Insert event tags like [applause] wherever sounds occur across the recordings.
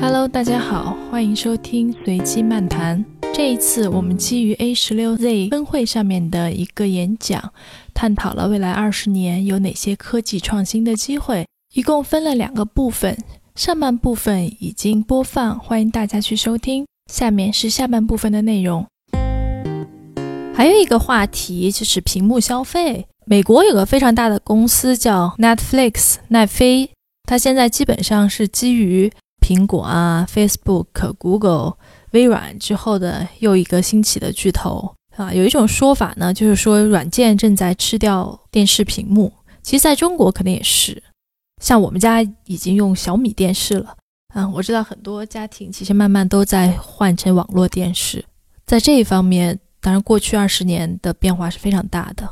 Hello，大家好，欢迎收听随机漫谈。这一次，我们基于 A 十六 Z 分会上面的一个演讲，探讨了未来二十年有哪些科技创新的机会。一共分了两个部分，上半部分已经播放，欢迎大家去收听。下面是下半部分的内容。还有一个话题就是屏幕消费。美国有个非常大的公司叫 Netflix 奈飞，它现在基本上是基于苹果啊、Facebook、Google、微软之后的又一个兴起的巨头啊。有一种说法呢，就是说软件正在吃掉电视屏幕。其实在中国可能也是，像我们家已经用小米电视了啊。我知道很多家庭其实慢慢都在换成网络电视。在这一方面，当然过去二十年的变化是非常大的。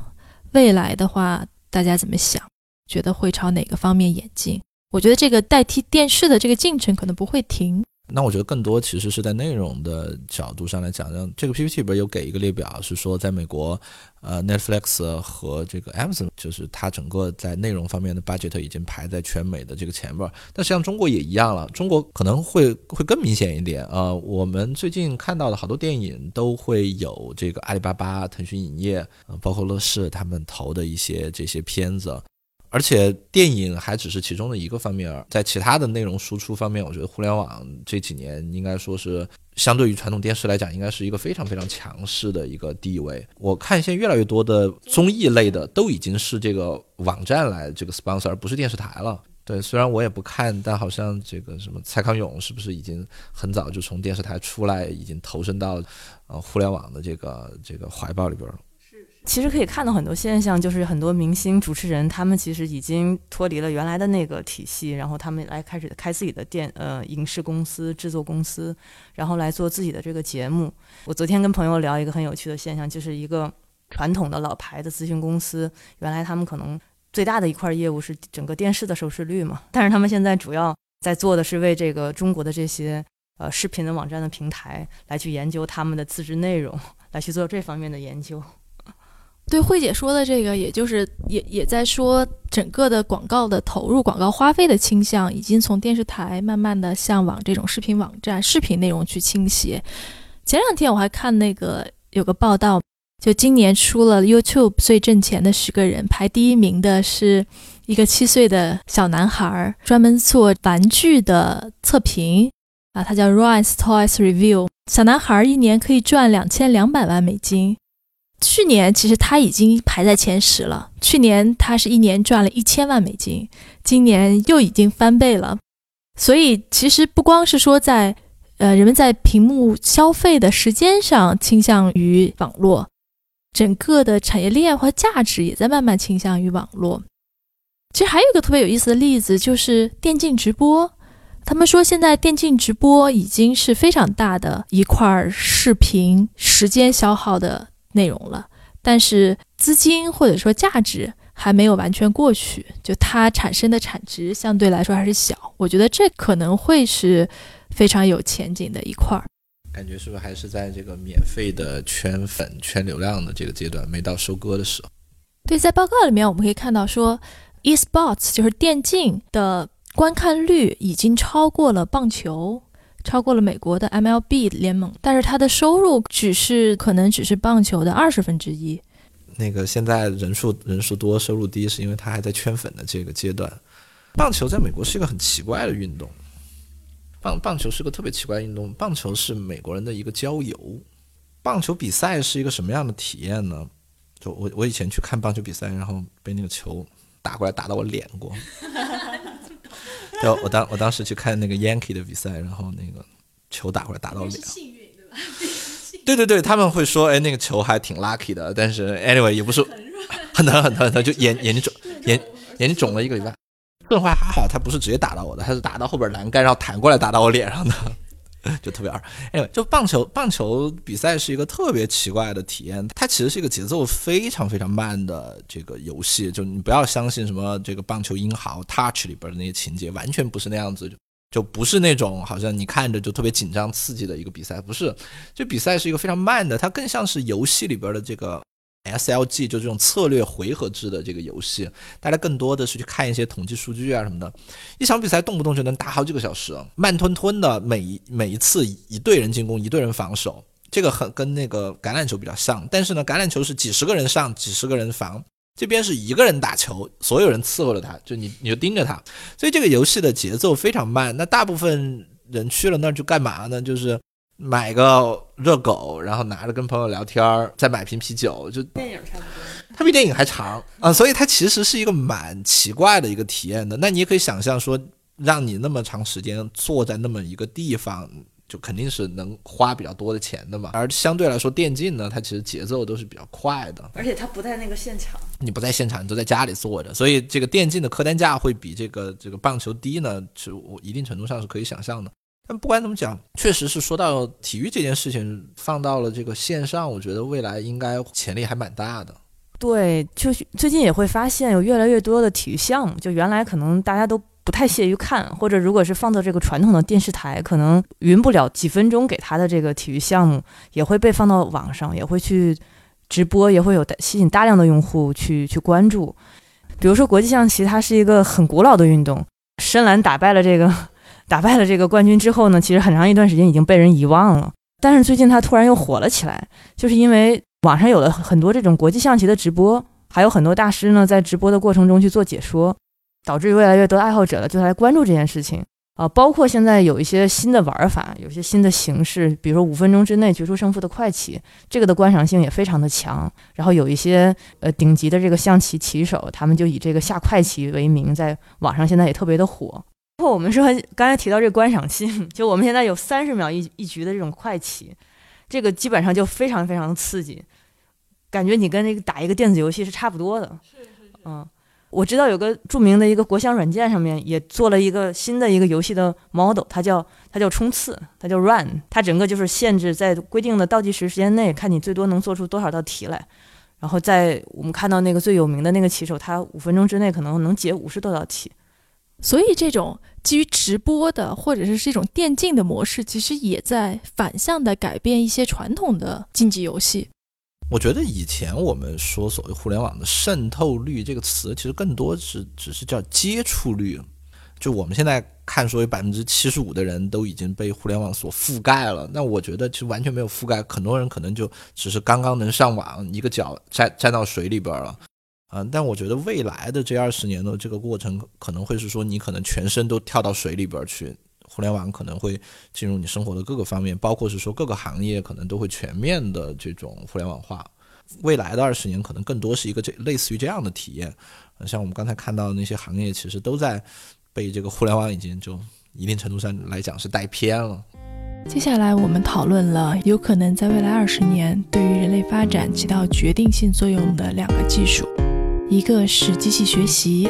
未来的话，大家怎么想？觉得会朝哪个方面演进？我觉得这个代替电视的这个进程可能不会停。那我觉得更多其实是在内容的角度上来讲，让这个 PPT 里边有给一个列表，是说在美国，呃，Netflix 和这个 Amazon，就是它整个在内容方面的 budget 已经排在全美的这个前边。但实际上中国也一样了，中国可能会会更明显一点呃。我们最近看到的好多电影都会有这个阿里巴巴、腾讯影业，包括乐视他们投的一些这些片子。而且电影还只是其中的一个方面，在其他的内容输出方面，我觉得互联网这几年应该说是相对于传统电视来讲，应该是一个非常非常强势的一个地位。我看现在越来越多的综艺类的都已经是这个网站来这个 sponsor，而不是电视台了。对，虽然我也不看，但好像这个什么蔡康永是不是已经很早就从电视台出来，已经投身到呃互联网的这个这个怀抱里边了。其实可以看到很多现象，就是很多明星主持人，他们其实已经脱离了原来的那个体系，然后他们来开始开自己的电呃影视公司、制作公司，然后来做自己的这个节目。我昨天跟朋友聊一个很有趣的现象，就是一个传统的老牌的咨询公司，原来他们可能最大的一块业务是整个电视的收视率嘛，但是他们现在主要在做的是为这个中国的这些呃视频的网站的平台来去研究他们的自制内容，来去做这方面的研究。对慧姐说的这个，也就是也也在说，整个的广告的投入、广告花费的倾向，已经从电视台慢慢的向往这种视频网站、视频内容去倾斜。前两天我还看那个有个报道，就今年出了 YouTube 最挣钱的十个人，排第一名的是一个七岁的小男孩，专门做玩具的测评啊，他叫 Rise Toys Review。小男孩一年可以赚两千两百万美金。去年其实他已经排在前十了。去年他是一年赚了一千万美金，今年又已经翻倍了。所以其实不光是说在，呃，人们在屏幕消费的时间上倾向于网络，整个的产业链和价值也在慢慢倾向于网络。其实还有一个特别有意思的例子，就是电竞直播。他们说现在电竞直播已经是非常大的一块视频时间消耗的。内容了，但是资金或者说价值还没有完全过去，就它产生的产值相对来说还是小。我觉得这可能会是非常有前景的一块儿。感觉是不是还是在这个免费的圈粉、圈流量的这个阶段，没到收割的时候？对，在报告里面我们可以看到说，eSports 就是电竞的观看率已经超过了棒球。超过了美国的 MLB 联盟，但是它的收入只是可能只是棒球的二十分之一。那个现在人数人数多，收入低，是因为它还在圈粉的这个阶段。棒球在美国是一个很奇怪的运动，棒棒球是个特别奇怪的运动。棒球是美国人的一个郊游。棒球比赛是一个什么样的体验呢？就我我以前去看棒球比赛，然后被那个球打过来打到我脸过。[laughs] 对，我当我当时去看那个 Yankee 的比赛，然后那个球打过来打到脸，幸运对吧？[laughs] 对对对，他们会说，哎，那个球还挺 lucky 的，但是 anyway 也不是很疼 [laughs] 很疼很疼，就眼眼睛肿眼眼睛肿了一个礼拜。盾坏还好，他不是直接打到我的，他是打到后边栏杆，然后弹过来打到我脸上的。就特别二，哎，就棒球，棒球比赛是一个特别奇怪的体验。它其实是一个节奏非常非常慢的这个游戏。就你不要相信什么这个棒球英豪 Touch 里边的那些情节，完全不是那样子，就就不是那种好像你看着就特别紧张刺激的一个比赛。不是，这比赛是一个非常慢的，它更像是游戏里边的这个 SLG 就这种策略回合制的这个游戏，大家更多的是去看一些统计数据啊什么的。一场比赛动不动就能打好几个小时，慢吞吞的，每一每一次一队人进攻，一队人防守，这个很跟那个橄榄球比较像。但是呢，橄榄球是几十个人上，几十个人防，这边是一个人打球，所有人伺候着他，就你你就盯着他，所以这个游戏的节奏非常慢。那大部分人去了那儿就干嘛呢？就是买个热狗，然后拿着跟朋友聊天儿，再买瓶啤酒，就电影差不多。它比电影还长啊，所以它其实是一个蛮奇怪的一个体验的。那你也可以想象说，让你那么长时间坐在那么一个地方，就肯定是能花比较多的钱的嘛。而相对来说，电竞呢，它其实节奏都是比较快的，而且它不在那个现场，你不在现场，你都在家里坐着，所以这个电竞的客单价会比这个这个棒球低呢，是我一定程度上是可以想象的。但不管怎么讲，确实是说到体育这件事情，放到了这个线上，我觉得未来应该潜力还蛮大的。对，就是最近也会发现有越来越多的体育项目，就原来可能大家都不太屑于看，或者如果是放到这个传统的电视台，可能匀不了几分钟给他的这个体育项目，也会被放到网上，也会去直播，也会有吸引大量的用户去去关注。比如说国际象棋，它是一个很古老的运动，深蓝打败了这个打败了这个冠军之后呢，其实很长一段时间已经被人遗忘了，但是最近它突然又火了起来，就是因为。网上有了很多这种国际象棋的直播，还有很多大师呢，在直播的过程中去做解说，导致越来越多爱好者了就来关注这件事情啊。包括现在有一些新的玩法，有些新的形式，比如说五分钟之内决出胜负的快棋，这个的观赏性也非常的强。然后有一些呃顶级的这个象棋棋手，他们就以这个下快棋为名，在网上现在也特别的火。包括我们说刚才提到这个观赏性，就我们现在有三十秒一一局的这种快棋，这个基本上就非常非常的刺激。感觉你跟那个打一个电子游戏是差不多的，是是是，嗯，我知道有个著名的一个国香软件上面也做了一个新的一个游戏的 model，它叫它叫冲刺，它叫 run，它整个就是限制在规定的倒计时时间内，看你最多能做出多少道题来，然后在我们看到那个最有名的那个棋手，他五分钟之内可能能解五十多道题，所以这种基于直播的或者是这种电竞的模式，其实也在反向的改变一些传统的竞技游戏。我觉得以前我们说所谓互联网的渗透率这个词，其实更多是只是叫接触率。就我们现在看，说有百分之七十五的人都已经被互联网所覆盖了。那我觉得其实完全没有覆盖，很多人可能就只是刚刚能上网，一个脚站站到水里边了。啊，但我觉得未来的这二十年的这个过程，可能会是说你可能全身都跳到水里边去。互联网可能会进入你生活的各个方面，包括是说各个行业可能都会全面的这种互联网化。未来的二十年可能更多是一个这类似于这样的体验。像我们刚才看到的那些行业，其实都在被这个互联网已经就一定程度上来讲是带偏了。接下来我们讨论了有可能在未来二十年对于人类发展起到决定性作用的两个技术，一个是机器学习。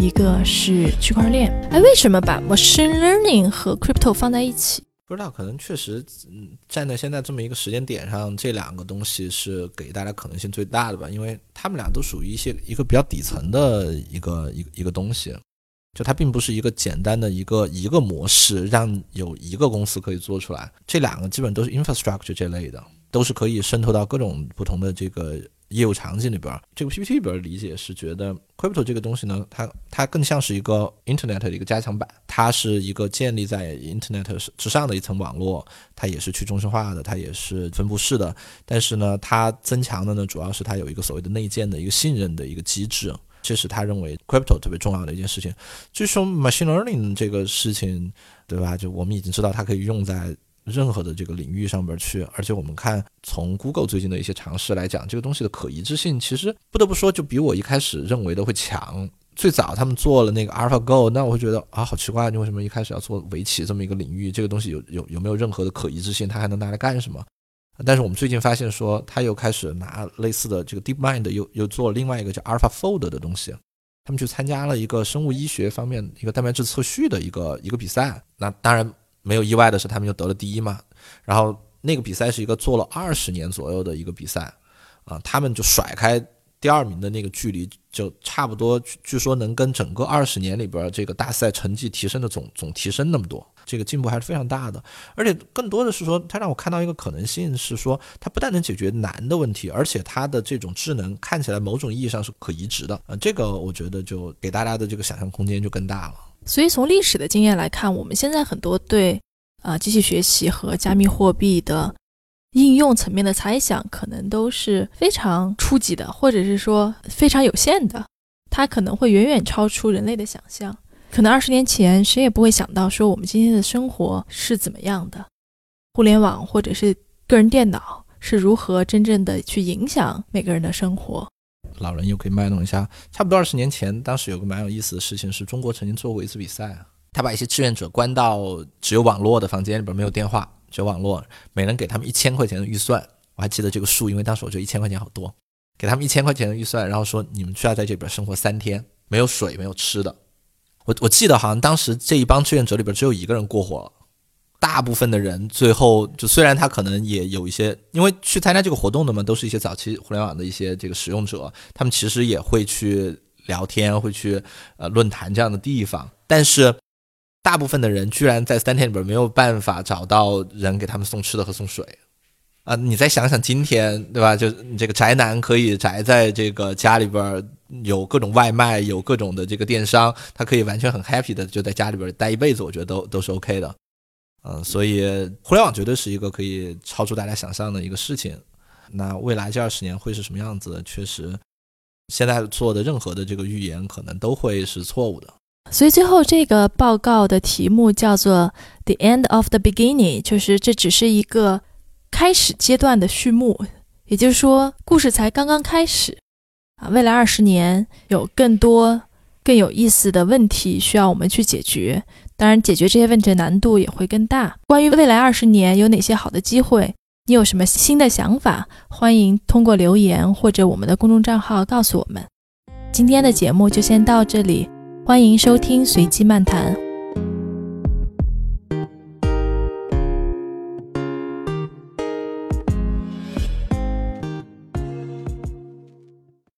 一个是区块链，哎，为什么把 machine learning 和 crypto 放在一起？不知道，可能确实，嗯，站在现在这么一个时间点上，这两个东西是给大家可能性最大的吧，因为他们俩都属于一些一个比较底层的一个一个一个东西，就它并不是一个简单的一个一个模式，让有一个公司可以做出来。这两个基本都是 infrastructure 这类的，都是可以渗透到各种不同的这个。业务场景里边，这个 PPT 里边理解是觉得 crypto 这个东西呢，它它更像是一个 Internet 的一个加强版，它是一个建立在 Internet 之上的一层网络，它也是去中心化的，它也是分布式的，但是呢，它增强的呢，主要是它有一个所谓的内建的一个信任的一个机制，这是他认为 crypto 特别重要的一件事情。据说 machine learning 这个事情，对吧？就我们已经知道它可以用在。任何的这个领域上边去，而且我们看从 Google 最近的一些尝试来讲，这个东西的可移植性其实不得不说就比我一开始认为的会强。最早他们做了那个 AlphaGo，那我会觉得啊，好奇怪，你为什么一开始要做围棋这么一个领域？这个东西有有有没有任何的可移植性？它还能拿来干什么？但是我们最近发现说，他又开始拿类似的这个 DeepMind 又又做另外一个叫 AlphaFold 的东西，他们去参加了一个生物医学方面一个蛋白质测序的一个一个比赛。那当然。没有意外的是，他们就得了第一嘛。然后那个比赛是一个做了二十年左右的一个比赛，啊，他们就甩开第二名的那个距离就差不多，据说能跟整个二十年里边这个大赛成绩提升的总总提升那么多，这个进步还是非常大的。而且更多的是说，它让我看到一个可能性是说，它不但能解决难的问题，而且它的这种智能看起来某种意义上是可移植的。啊，这个我觉得就给大家的这个想象空间就更大了。所以从历史的经验来看，我们现在很多对啊机器学习和加密货币的。应用层面的猜想可能都是非常初级的，或者是说非常有限的，它可能会远远超出人类的想象。可能二十年前谁也不会想到说我们今天的生活是怎么样的，互联网或者是个人电脑是如何真正的去影响每个人的生活。老人又可以卖弄一下，差不多二十年前，当时有个蛮有意思的事情是中国曾经做过一次比赛啊，他把一些志愿者关到只有网络的房间里边，没有电话。只有网络，每人给他们一千块钱的预算，我还记得这个数，因为当时我觉得一千块钱好多，给他们一千块钱的预算，然后说你们需要在这边生活三天，没有水，没有吃的。我我记得好像当时这一帮志愿者里边只有一个人过活了，大部分的人最后就虽然他可能也有一些，因为去参加这个活动的嘛，都是一些早期互联网的一些这个使用者，他们其实也会去聊天，会去呃论坛这样的地方，但是。大部分的人居然在三天里边没有办法找到人给他们送吃的和送水，啊，你再想想今天，对吧？就这个宅男可以宅在这个家里边，有各种外卖，有各种的这个电商，他可以完全很 happy 的就在家里边待一辈子，我觉得都都是 OK 的，嗯，所以互联网绝对是一个可以超出大家想象的一个事情。那未来这二十年会是什么样子？确实，现在做的任何的这个预言可能都会是错误的。所以最后这个报告的题目叫做 "The End of the Beginning"，就是这只是一个开始阶段的序幕，也就是说故事才刚刚开始啊！未来二十年有更多更有意思的问题需要我们去解决，当然解决这些问题的难度也会更大。关于未来二十年有哪些好的机会，你有什么新的想法？欢迎通过留言或者我们的公众账号告诉我们。今天的节目就先到这里。欢迎收听随机漫谈。